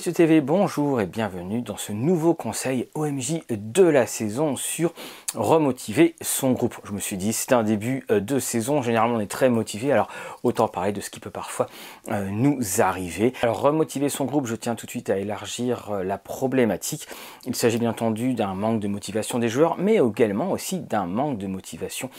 TV, bonjour et bienvenue dans ce nouveau conseil OMJ de la saison sur remotiver son groupe. Je me suis dit, c'est un début euh, de saison, généralement on est très motivé, alors autant parler de ce qui peut parfois euh, nous arriver. Alors remotiver son groupe, je tiens tout de suite à élargir euh, la problématique. Il s'agit bien entendu d'un manque de motivation des joueurs, mais également aussi d'un manque de motivation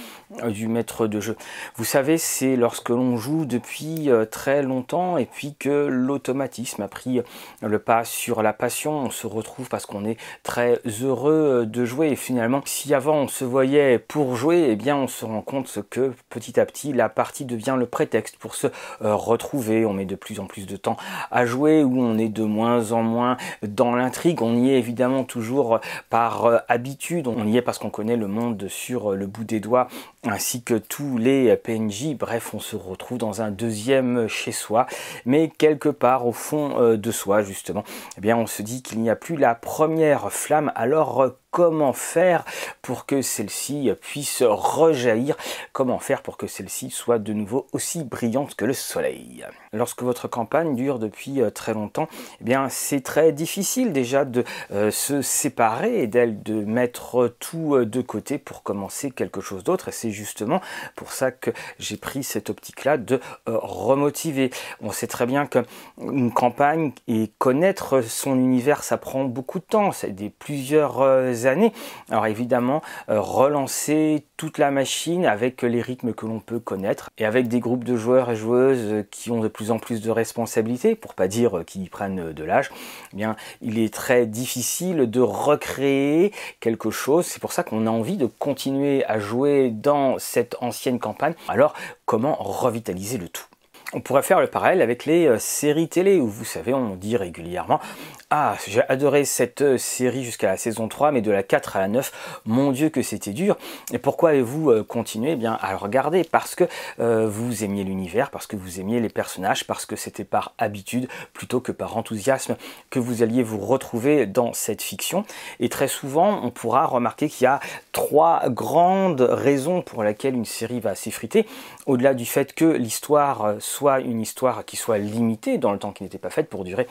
du maître de jeu. Vous savez, c'est lorsque l'on joue depuis très longtemps et puis que l'automatisme a pris le pas sur la passion, on se retrouve parce qu'on est très heureux de jouer et finalement si avant on se voyait pour jouer, eh bien on se rend compte que petit à petit la partie devient le prétexte pour se euh, retrouver, on met de plus en plus de temps à jouer ou on est de moins en moins dans l'intrigue, on y est évidemment toujours par euh, habitude, on y est parce qu'on connaît le monde sur le bout des doigts ainsi que tous les PNJ, bref on se retrouve dans un deuxième chez soi. Mais quelque part au fond euh, de soi justement, eh bien on se dit qu'il n'y a plus la première flamme, alors comment faire pour que celle-ci puisse rejaillir, comment faire pour que celle-ci soit de nouveau aussi brillante que le soleil? Lorsque votre campagne dure depuis euh, très longtemps, eh bien c'est très difficile déjà de euh, se séparer et d'elle de mettre tout euh, de côté pour commencer quelque chose d'autre et c'est justement pour ça que j'ai pris cette optique-là de remotiver. On sait très bien qu'une campagne et connaître son univers ça prend beaucoup de temps, c'est des plusieurs années. Alors évidemment, relancer toute la machine avec les rythmes que l'on peut connaître et avec des groupes de joueurs et joueuses qui ont de plus en plus de responsabilités, pour pas dire qui prennent de l'âge, eh bien il est très difficile de recréer quelque chose. C'est pour ça qu'on a envie de continuer à jouer dans cette ancienne campagne. Alors comment revitaliser le tout? On pourrait faire le parallèle avec les euh, séries télé où vous savez on dit régulièrement ah, j'ai adoré cette euh, série jusqu'à la saison 3, mais de la 4 à la 9, mon Dieu que c'était dur. Et pourquoi avez-vous euh, continué? Eh bien, à le regarder Parce que euh, vous aimiez l'univers, parce que vous aimiez les personnages, parce que c'était par habitude plutôt que par enthousiasme que vous alliez vous retrouver dans cette fiction. Et très souvent, on pourra remarquer qu'il y a trois grandes raisons pour lesquelles une série va s'effriter. Au-delà du fait que l'histoire soit une histoire qui soit limitée dans le temps qui n'était pas faite pour durer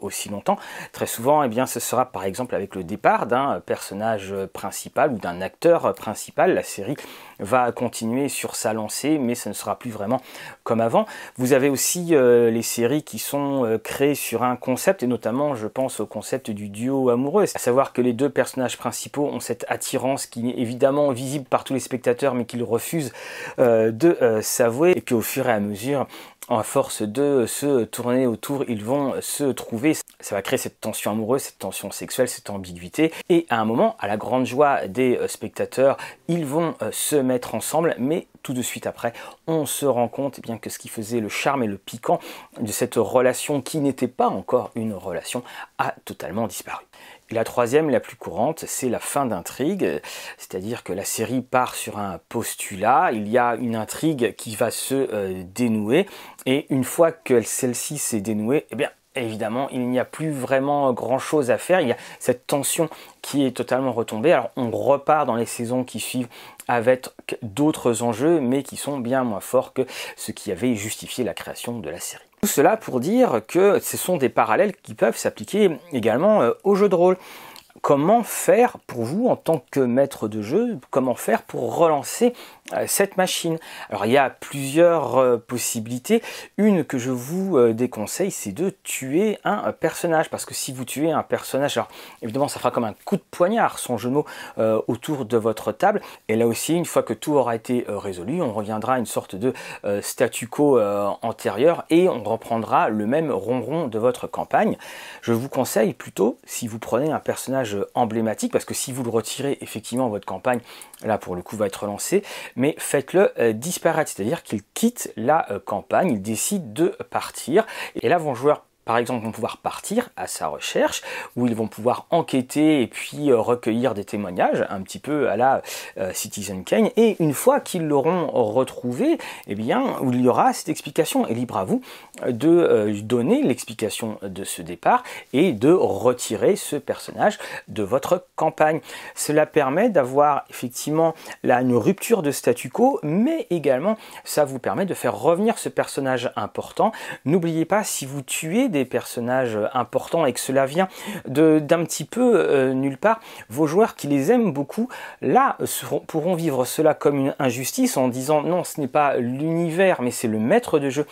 aussi longtemps Très souvent, eh bien, ce sera par exemple avec le départ d'un personnage principal ou d'un acteur principal. La série va continuer sur sa lancée, mais ce ne sera plus vraiment comme avant. Vous avez aussi euh, les séries qui sont euh, créées sur un concept, et notamment je pense au concept du duo amoureux, à savoir que les deux personnages principaux ont cette attirance qui est évidemment visible par tous les spectateurs, mais qu'ils refusent euh, de s'avouer, et qu'au fur et à mesure, à force de se tourner autour, ils vont se trouver. Ça va créer cette tension amoureuse, cette tension sexuelle, cette ambiguïté. Et à un moment, à la grande joie des spectateurs, ils vont se ensemble, mais tout de suite après, on se rend compte eh bien, que ce qui faisait le charme et le piquant de cette relation qui n'était pas encore une relation a totalement disparu. la troisième, la plus courante, c'est la fin d'intrigue, c'est-à-dire que la série part sur un postulat, il y a une intrigue qui va se euh, dénouer, et une fois que celle-ci s'est dénouée, eh bien évidemment, il n'y a plus vraiment grand-chose à faire. Il y a cette tension qui est totalement retombée. Alors, on repart dans les saisons qui suivent avec d'autres enjeux, mais qui sont bien moins forts que ce qui avait justifié la création de la série. Tout cela pour dire que ce sont des parallèles qui peuvent s'appliquer également euh, au jeu de rôle comment faire pour vous en tant que maître de jeu, comment faire pour relancer euh, cette machine? Alors il y a plusieurs euh, possibilités. Une que je vous euh, déconseille, c'est de tuer un personnage. Parce que si vous tuez un personnage, alors évidemment ça fera comme un coup de poignard son genou autour de votre table. Et là aussi, une fois que tout aura été résolu, on reviendra à une sorte de statu quo antérieur et on reprendra le même ronron de votre campagne. Je vous conseille plutôt, si vous prenez un personnage emblématique, parce que si vous le retirez, effectivement, votre campagne, là pour le coup, va être relancée, mais faites-le euh, disparaître, c'est-à-dire qu'il quitte la euh, campagne, il décide de partir, et là, vos joueurs par exemple, vont pouvoir partir à sa recherche, où ils vont pouvoir enquêter et puis euh, recueillir des témoignages, un petit peu à la euh, Citizen Kane. Et une fois qu'ils l'auront retrouvé, eh bien, il y aura cette explication. Et libre à vous de euh, donner l'explication de ce départ et de retirer ce personnage de votre campagne. Cela permet d'avoir effectivement là une rupture de statu quo, mais également ça vous permet de faire revenir ce personnage important. N'oubliez pas, si vous tuez personnages importants et que cela vient d'un petit peu nulle part, vos joueurs qui les aiment beaucoup, là, pourront vivre cela comme une injustice en disant non, ce n'est pas l'univers, mais c'est le maître de jeu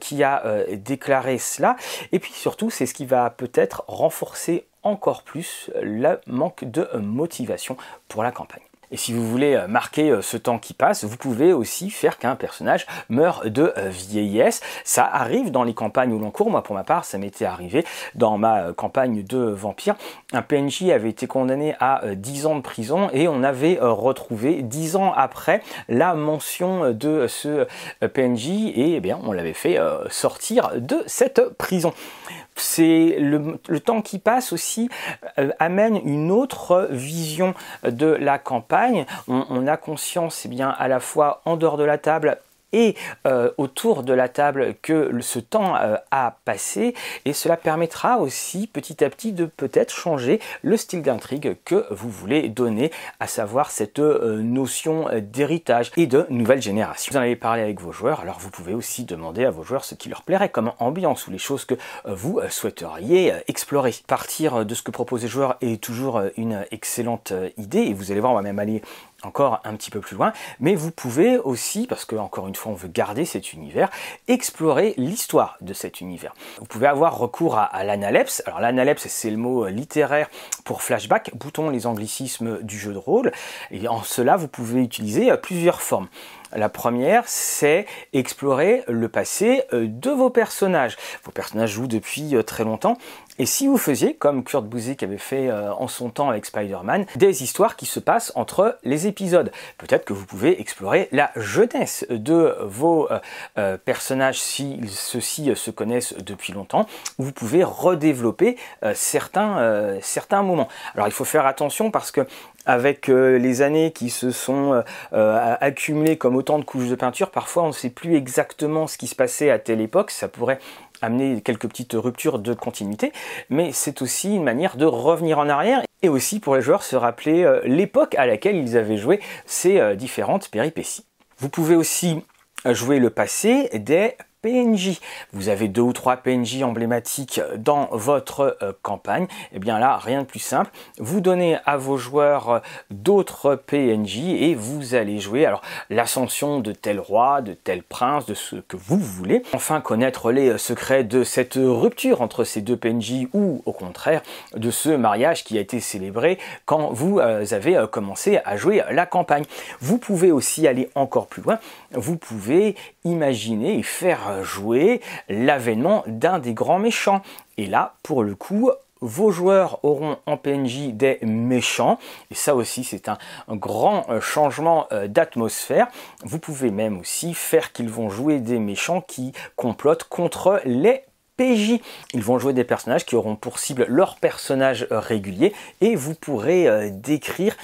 qui a déclaré cela. Et puis surtout, c'est ce qui va peut-être renforcer encore plus le manque de motivation pour la campagne. Et si vous voulez euh, marquer euh, ce temps qui passe, vous pouvez aussi faire qu'un personnage meure de euh, vieillesse. Ça arrive dans les campagnes où l'on court. Moi, pour ma part, ça m'était arrivé dans ma campagne de vampire. Un PNJ avait été condamné à 10 ans de prison et on avait retrouvé 10 ans après la mention de ce PNJ et eh bien on l'avait fait sortir de cette prison c'est le, temps qui passe aussi amène une autre vision de la campagne. On, a conscience, eh bien, à la fois en dehors de la table et euh, autour de la table que ce temps euh, a passé et cela permettra aussi petit à petit de peut-être changer le style d'intrigue que vous voulez donner, à savoir cette euh, notion d'héritage et de nouvelle génération. Vous en avez parlé avec vos joueurs, alors vous pouvez aussi demander à vos joueurs ce qui leur plairait comme ambiance ou les choses que vous souhaiteriez explorer. Partir de ce que proposent les joueurs est toujours une excellente idée et vous allez voir, on va même aller encore un petit peu plus loin, mais vous pouvez aussi, parce que encore une fois on veut garder cet univers, explorer l'histoire de cet univers. Vous pouvez avoir recours à, l'analepse. Alors l'analepse c'est le mot littéraire pour flashback, bouton les anglicismes du jeu de rôle, et en cela vous pouvez utiliser plusieurs formes. La première, c'est explorer le passé euh, de vos personnages. Vos personnages jouent depuis euh, très longtemps. Et si vous faisiez, comme Kurt Busiek avait fait euh, en son temps avec Spider-Man, des histoires qui se passent entre les épisodes, peut-être que vous pouvez explorer la jeunesse de vos personnages si ceux-ci se connaissent depuis longtemps, ou vous pouvez redévelopper certains, certains moments. Alors il faut faire attention parce que avec euh, les années qui se sont euh, euh, accumulées comme autant de couches de peinture, parfois on ne sait plus exactement ce qui se passait à telle époque, ça pourrait amener quelques petites ruptures de continuité, mais c'est aussi une manière de revenir en arrière et aussi pour les joueurs se rappeler l'époque à laquelle ils avaient joué ces différentes péripéties. Vous pouvez aussi jouer le passé des PNJ. Vous avez deux ou trois PNJ emblématiques dans votre euh, campagne. Et eh bien là, rien de plus simple. Vous donnez à vos joueurs euh, d'autres PNJ et vous allez jouer alors l'ascension de tel roi, de tel prince, de ce que vous voulez. Enfin, connaître les euh, secrets de cette rupture entre ces deux PNJ ou au contraire de ce mariage qui a été célébré quand vous avez commencé à jouer la campagne. Vous pouvez aussi aller encore plus loin. Vous pouvez imaginer et faire jouer l'avènement d'un des grands méchants. Et là, pour le coup, vos joueurs auront en PNJ des méchants, et ça aussi c'est un, grand euh, changement euh, d'atmosphère. Vous pouvez même aussi faire qu'ils vont jouer des méchants qui complotent contre les PJ. Ils vont jouer des personnages qui auront pour cible leur personnage régulier et vous pourrez décrire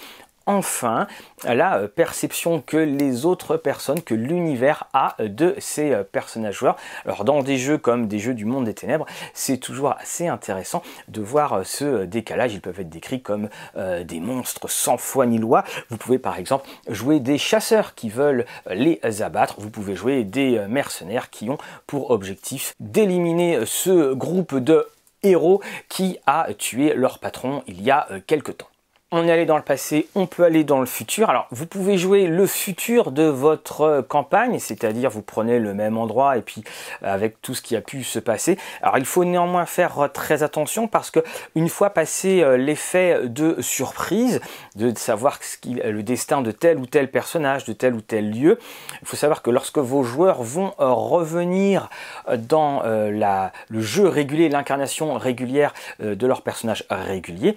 enfin la euh, perception que les autres personnes, que l'univers a de ces euh, personnages joueurs. Alors dans des jeux comme des jeux du monde des ténèbres, c'est toujours assez intéressant de voir euh, ce décalage. Ils peuvent être décrits comme des monstres sans foi ni loi. Vous pouvez par exemple jouer des chasseurs qui veulent les abattre. Vous pouvez jouer des mercenaires qui ont pour objectif d'éliminer ce groupe de héros qui a tué leur patron il y a quelque temps on est allé dans le passé, on peut aller dans le futur. Alors, vous pouvez jouer le futur de votre campagne, c'est-à-dire vous prenez le même endroit et puis euh, avec tout ce qui a pu se passer. Alors, il faut néanmoins faire très attention parce que une fois passé euh, l'effet de surprise, de savoir le destin de tel ou tel personnage, de tel ou tel lieu, il faut savoir que lorsque vos joueurs vont euh, revenir dans le jeu régulier, l'incarnation régulière de leur personnage régulier,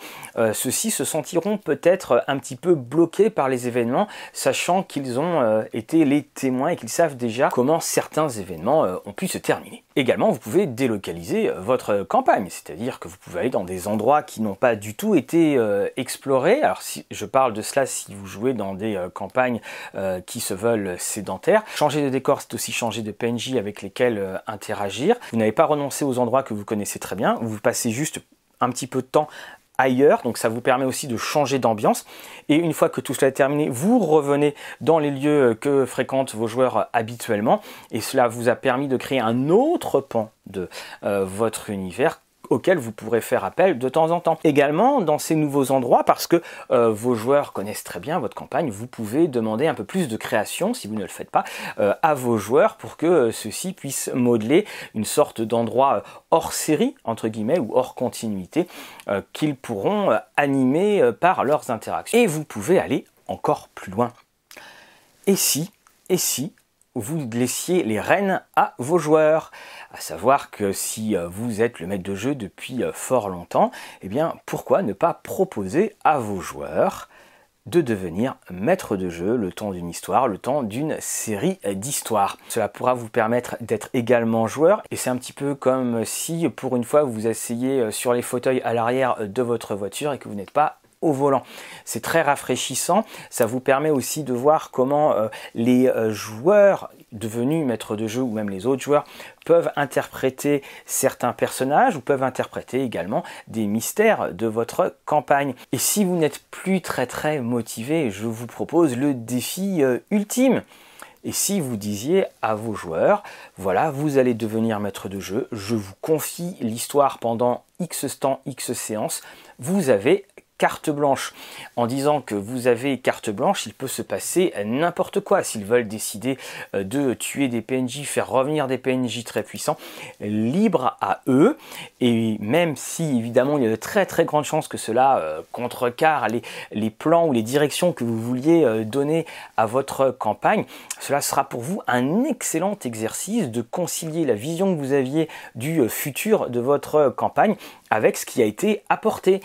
ceux-ci se sentiront peut-être un petit peu bloqués par les événements, sachant qu'ils ont euh, été les témoins et qu'ils savent déjà comment certains événements euh, ont pu se terminer. Également, vous pouvez délocaliser euh, votre campagne, c'est-à-dire que vous pouvez aller dans des endroits qui n'ont pas du tout été explorés. Alors, si je parle de cela si vous jouez dans des campagnes qui se veulent sédentaires. Changer de décor, c'est aussi changer de PNJ avec lesquels interagir. Vous n'avez pas renoncé aux endroits que vous connaissez très bien, vous passez juste un petit peu de temps Donc ça vous permet aussi de changer d'ambiance. Et une fois que tout cela est terminé, vous revenez dans les lieux que fréquentent vos joueurs habituellement. Et cela vous a permis de créer un autre pan de euh, votre univers auquel vous pourrez faire appel de temps en temps. Également, dans ces nouveaux endroits, parce que euh, vos joueurs connaissent très bien votre campagne, vous pouvez demander un peu plus de création, si vous ne le faites pas, euh, à vos joueurs pour que euh, ceux-ci puissent modeler une sorte d'endroit hors série, entre guillemets, ou hors continuité, qu'ils pourront animer par leurs interactions. Et vous pouvez aller encore plus loin. Et si, et si vous laissiez les rênes à vos joueurs. À savoir que si euh, vous êtes le maître de jeu depuis euh, fort longtemps, eh bien pourquoi ne pas proposer à vos joueurs de devenir maître de jeu le temps d'une histoire, le temps d'une série d'histoires? Cela pourra vous permettre d'être également joueur et c'est un petit peu comme si pour une fois vous vous asseyez euh, sur les fauteuils à l'arrière de votre voiture et que vous n'êtes pas volant. C'est très rafraîchissant. Ça vous permet aussi de voir comment euh, les euh, joueurs devenus maîtres de jeu ou même les autres joueurs peuvent interpréter certains personnages ou peuvent interpréter également des mystères de votre campagne. Et si vous n'êtes plus très très motivé, je vous propose le défi euh, ultime. Et si vous disiez à vos joueurs, voilà, vous allez devenir maître de jeu, je vous confie l'histoire pendant X temps, X séances, vous avez carte blanche. En disant que vous avez carte blanche, il peut se passer n'importe quoi. S'ils veulent décider euh, de tuer des PNJ, faire revenir des PNJ très puissants, libre à eux. Et même si évidemment il y a de très très grandes chances que cela euh, contrecarre les, plans ou les directions que vous vouliez euh, donner à votre campagne, cela sera pour vous un excellent exercice de concilier la vision que vous aviez du futur de votre campagne avec ce qui a été apporté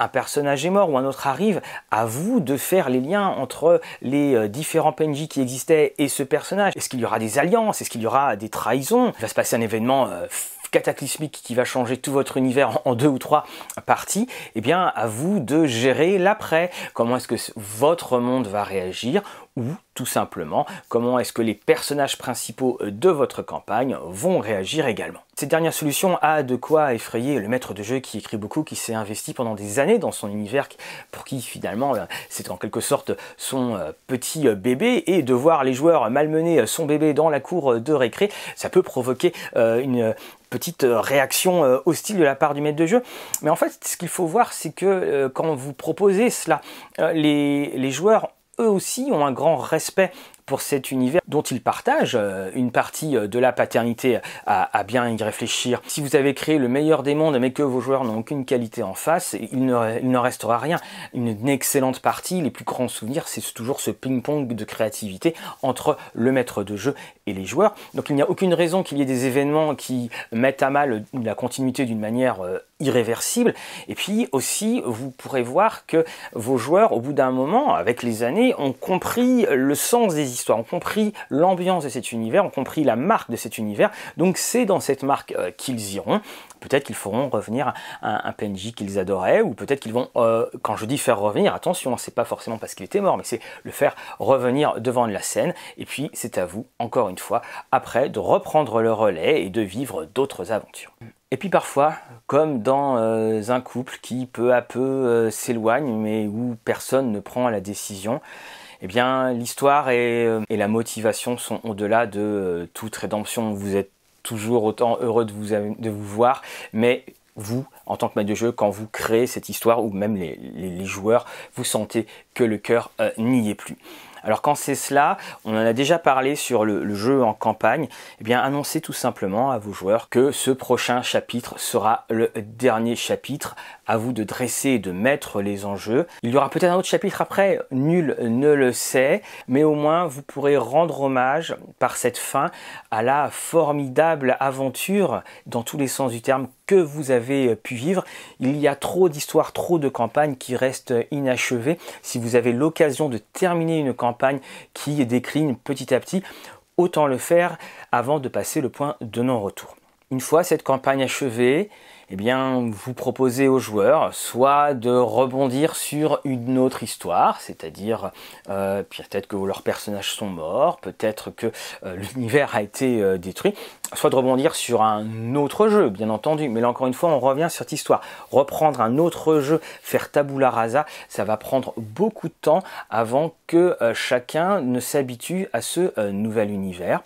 un personnage est mort ou un autre arrive, à vous de faire les liens entre les euh, différents PNJ qui existaient et ce personnage. Est-ce qu'il y aura des alliances? Est-ce qu'il y aura des trahisons? Il va se passer un événement euh, cataclysmique qui va changer tout votre univers en deux ou trois parties, eh bien à vous de gérer l'après. Comment est-ce que votre monde va réagir? Ou tout simplement comment est-ce que les personnages principaux de votre campagne vont réagir également. Cette dernière solution a de quoi effrayer le maître de jeu qui écrit beaucoup, qui s'est investi pendant des années dans son univers, pour qui finalement euh, c'est en quelque sorte son euh, petit euh, bébé, et de voir les joueurs malmener son bébé dans la cour de récré, ça peut provoquer une petite réaction hostile de la part du maître de jeu. Mais en fait, ce qu'il faut voir, c'est que quand vous proposez cela, les, les joueurs eux aussi ont un grand respect pour cet univers dont ils partagent euh, une partie euh, de la paternité à, bien y réfléchir. Si vous avez créé le meilleur des mondes mais que vos joueurs n'ont aucune qualité en face, il ne, restera rien. Une, excellente partie, les plus grands souvenirs, c'est toujours ce ping-pong de créativité entre le maître de jeu les joueurs. Donc il n'y a aucune raison qu'il y ait des événements qui mettent à mal la continuité d'une manière euh, irréversible. Et puis aussi, vous pourrez voir que vos joueurs, au bout d'un moment, avec les années, ont compris le sens des histoires, ont compris l'ambiance de cet univers, ont compris la marque de cet univers. Donc c'est dans cette marque euh, qu'ils iront. Peut-être qu'ils feront revenir un, PNJ qu'ils adoraient, ou peut-être qu'ils vont, euh, quand je dis faire revenir, attention, c'est pas forcément parce qu'il était mort, mais c'est le faire revenir devant la scène. Et puis c'est à vous, encore une fois, après, de reprendre le relais et de vivre d'autres aventures. Et puis parfois, comme dans euh, un couple qui peu à peu s'éloigne, mais où personne ne prend la décision, eh bien l'histoire et, euh, la motivation sont au-delà de euh, toute rédemption. Vous êtes toujours autant heureux de vous, voir, mais vous, en tant que maître de jeu, quand vous créez cette histoire, ou même les, les, joueurs, vous sentez que le cœur euh, n'y est plus. Alors quand c'est cela, on en a déjà parlé sur le, jeu en campagne, eh bien annoncez tout simplement à vos joueurs que ce prochain chapitre sera le dernier chapitre. À vous de dresser et de mettre les enjeux. Il y aura peut-être un autre chapitre après, nul ne le sait, mais au moins vous pourrez rendre hommage par cette fin à la formidable aventure dans tous les sens du terme vous avez pu vivre. Il y a trop d'histoires, trop de campagnes qui restent inachevées. Si vous avez l'occasion de terminer une campagne qui décline petit à petit, autant le faire avant de passer le point de non-retour. Une fois cette campagne achevée, eh bien, vous proposez aux joueurs soit de rebondir sur une autre histoire, c'est-à-dire euh, peut-être que leurs personnages sont morts, peut-être que euh, l'univers a été euh, détruit, soit de rebondir sur un autre jeu, bien entendu. Mais là encore une fois, on revient sur cette histoire. Reprendre un autre jeu, faire tabula rasa, ça va prendre beaucoup de temps avant que chacun ne s'habitue à ce nouvel univers.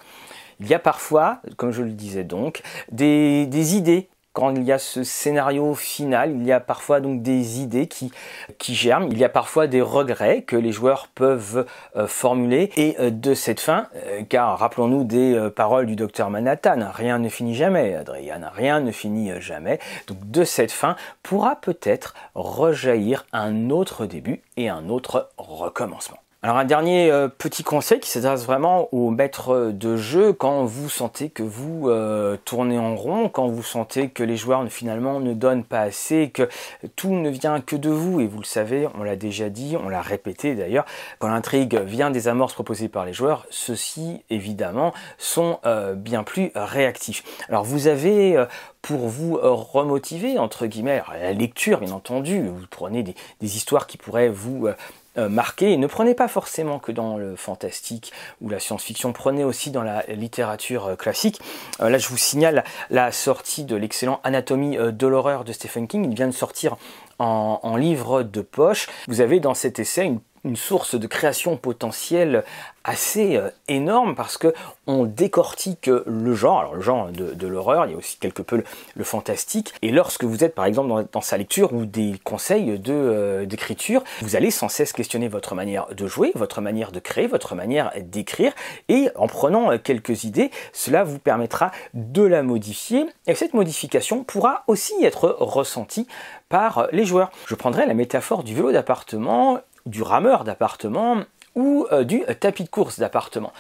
Il y a parfois, comme je le disais donc, des idées quand il y a ce scénario final, il y a parfois donc des idées qui, qui germent, il y a parfois des regrets que les joueurs peuvent euh, formuler. Et euh, de cette fin, euh, car rappelons-nous des paroles du docteur Manhattan, rien ne finit jamais, Adrian, rien ne finit jamais. Donc de cette fin pourra peut-être rejaillir un autre début et un autre recommencement. Alors un dernier euh, petit conseil qui s'adresse vraiment aux maîtres de jeu quand vous sentez que vous euh, tournez en rond, quand vous sentez que les joueurs finalement ne donnent pas assez, que tout ne vient que de vous et vous le savez, on l'a déjà dit, on l'a répété d'ailleurs, quand l'intrigue vient des amorces proposées par les joueurs, ceux-ci évidemment sont euh, bien plus réactifs. Alors vous avez pour vous remotiver, entre guillemets, la lecture bien entendu, vous prenez des, des histoires qui pourraient vous euh, marqué. Ne prenez pas forcément que dans le fantastique ou la science-fiction, prenez aussi dans la littérature euh, classique. Euh, là, je vous signale la sortie de l'excellent Anatomie de l'horreur de Stephen King. Il vient de sortir en, en livre de poche. Vous avez dans cet essai une une source de création potentielle assez euh, énorme parce que on décortique le genre, alors le genre de, l'horreur, il y a aussi quelque peu le, fantastique, et lorsque vous êtes par exemple dans, sa lecture ou des conseils de euh, d'écriture, vous allez sans cesse questionner votre manière de jouer, votre manière de créer, votre manière d'écrire, et en prenant euh, quelques idées, cela vous permettra de la modifier, et cette modification pourra aussi être ressentie par les joueurs. Je prendrai la métaphore du vélo d'appartement du rameur d'appartement ou euh, du tapis de course d'appartement.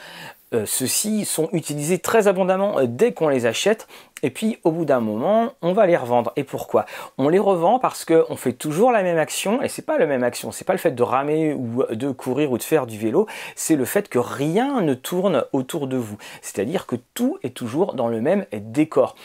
Euh, ceux-ci sont utilisés très abondamment euh, dès qu'on les achète et puis au bout d'un moment on va les revendre. Et pourquoi? On les revend parce qu'on fait toujours la même action et c'est pas la même action, c'est pas le fait de ramer ou de courir ou de faire du vélo, c'est le fait que rien ne tourne autour de vous. C'est-à-dire que tout est toujours dans le même décor.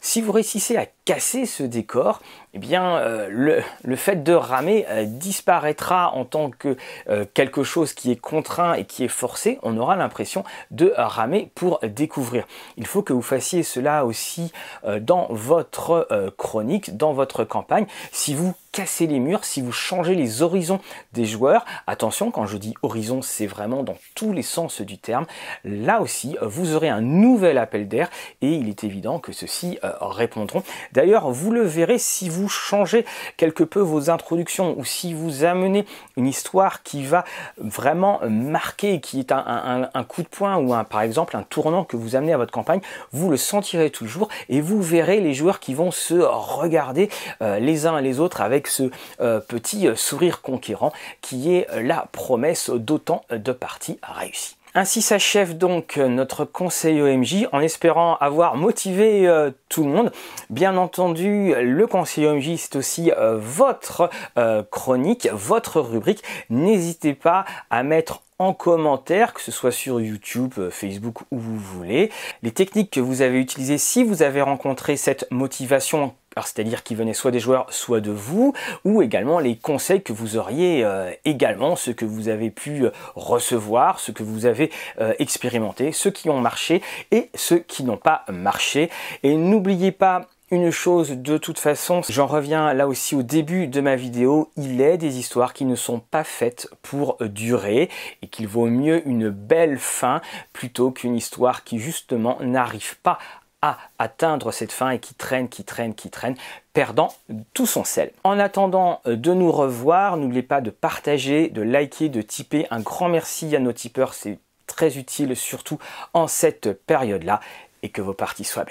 Si vous réussissez à casser ce décor, eh bien euh, le, fait de ramer euh, disparaîtra en tant que euh, quelque chose qui est contraint et qui est forcé. On aura l'impression de ramer pour découvrir. Il faut que vous fassiez cela aussi dans votre chronique, dans votre campagne. Si vous cassez les murs, si vous changez les horizons des joueurs, attention quand je dis horizon, c'est vraiment dans tous les sens du terme. Là aussi, vous aurez un nouvel appel d'air et il est évident que ceux-ci répondront. D'ailleurs, vous le verrez si vous changez quelque peu vos introductions ou si vous amenez une histoire qui va vraiment marquer, qui est un, coup de poing ou un, par exemple un tournant que vous amenez à votre campagne, vous le sentirez toujours et vous verrez les joueurs qui vont se regarder euh, les uns les autres avec ce euh, petit euh, sourire conquérant qui est la promesse d'autant de parties réussies. Ainsi s'achève donc notre conseil OMJ en espérant avoir motivé euh, tout le monde. Bien entendu, le conseil OMJ c'est aussi euh, votre euh, chronique, votre rubrique. N'hésitez pas à mettre en commentaire, que ce soit sur YouTube, Facebook, où vous voulez, les techniques que vous avez utilisées si vous avez rencontré cette motivation c'est-à-dire qui venait soit des joueurs, soit de vous, ou également les conseils que vous auriez euh, également, ce que vous avez pu euh, recevoir, ce que vous avez euh, expérimenté, ceux qui ont marché et ceux qui n'ont pas marché. Et n'oubliez pas une chose de toute façon, j'en reviens là aussi au début de ma vidéo, il est des histoires qui ne sont pas faites pour durer et qu'il vaut mieux une belle fin plutôt qu'une histoire qui justement n'arrive pas à atteindre cette fin et qui traîne, qui traîne, qui traîne, perdant tout son sel. En attendant euh, de nous revoir, n'oubliez pas de partager, de liker, de tiper. Un grand merci à nos tipeurs, c'est très utile, surtout en cette période-là, et que vos parties soient belles.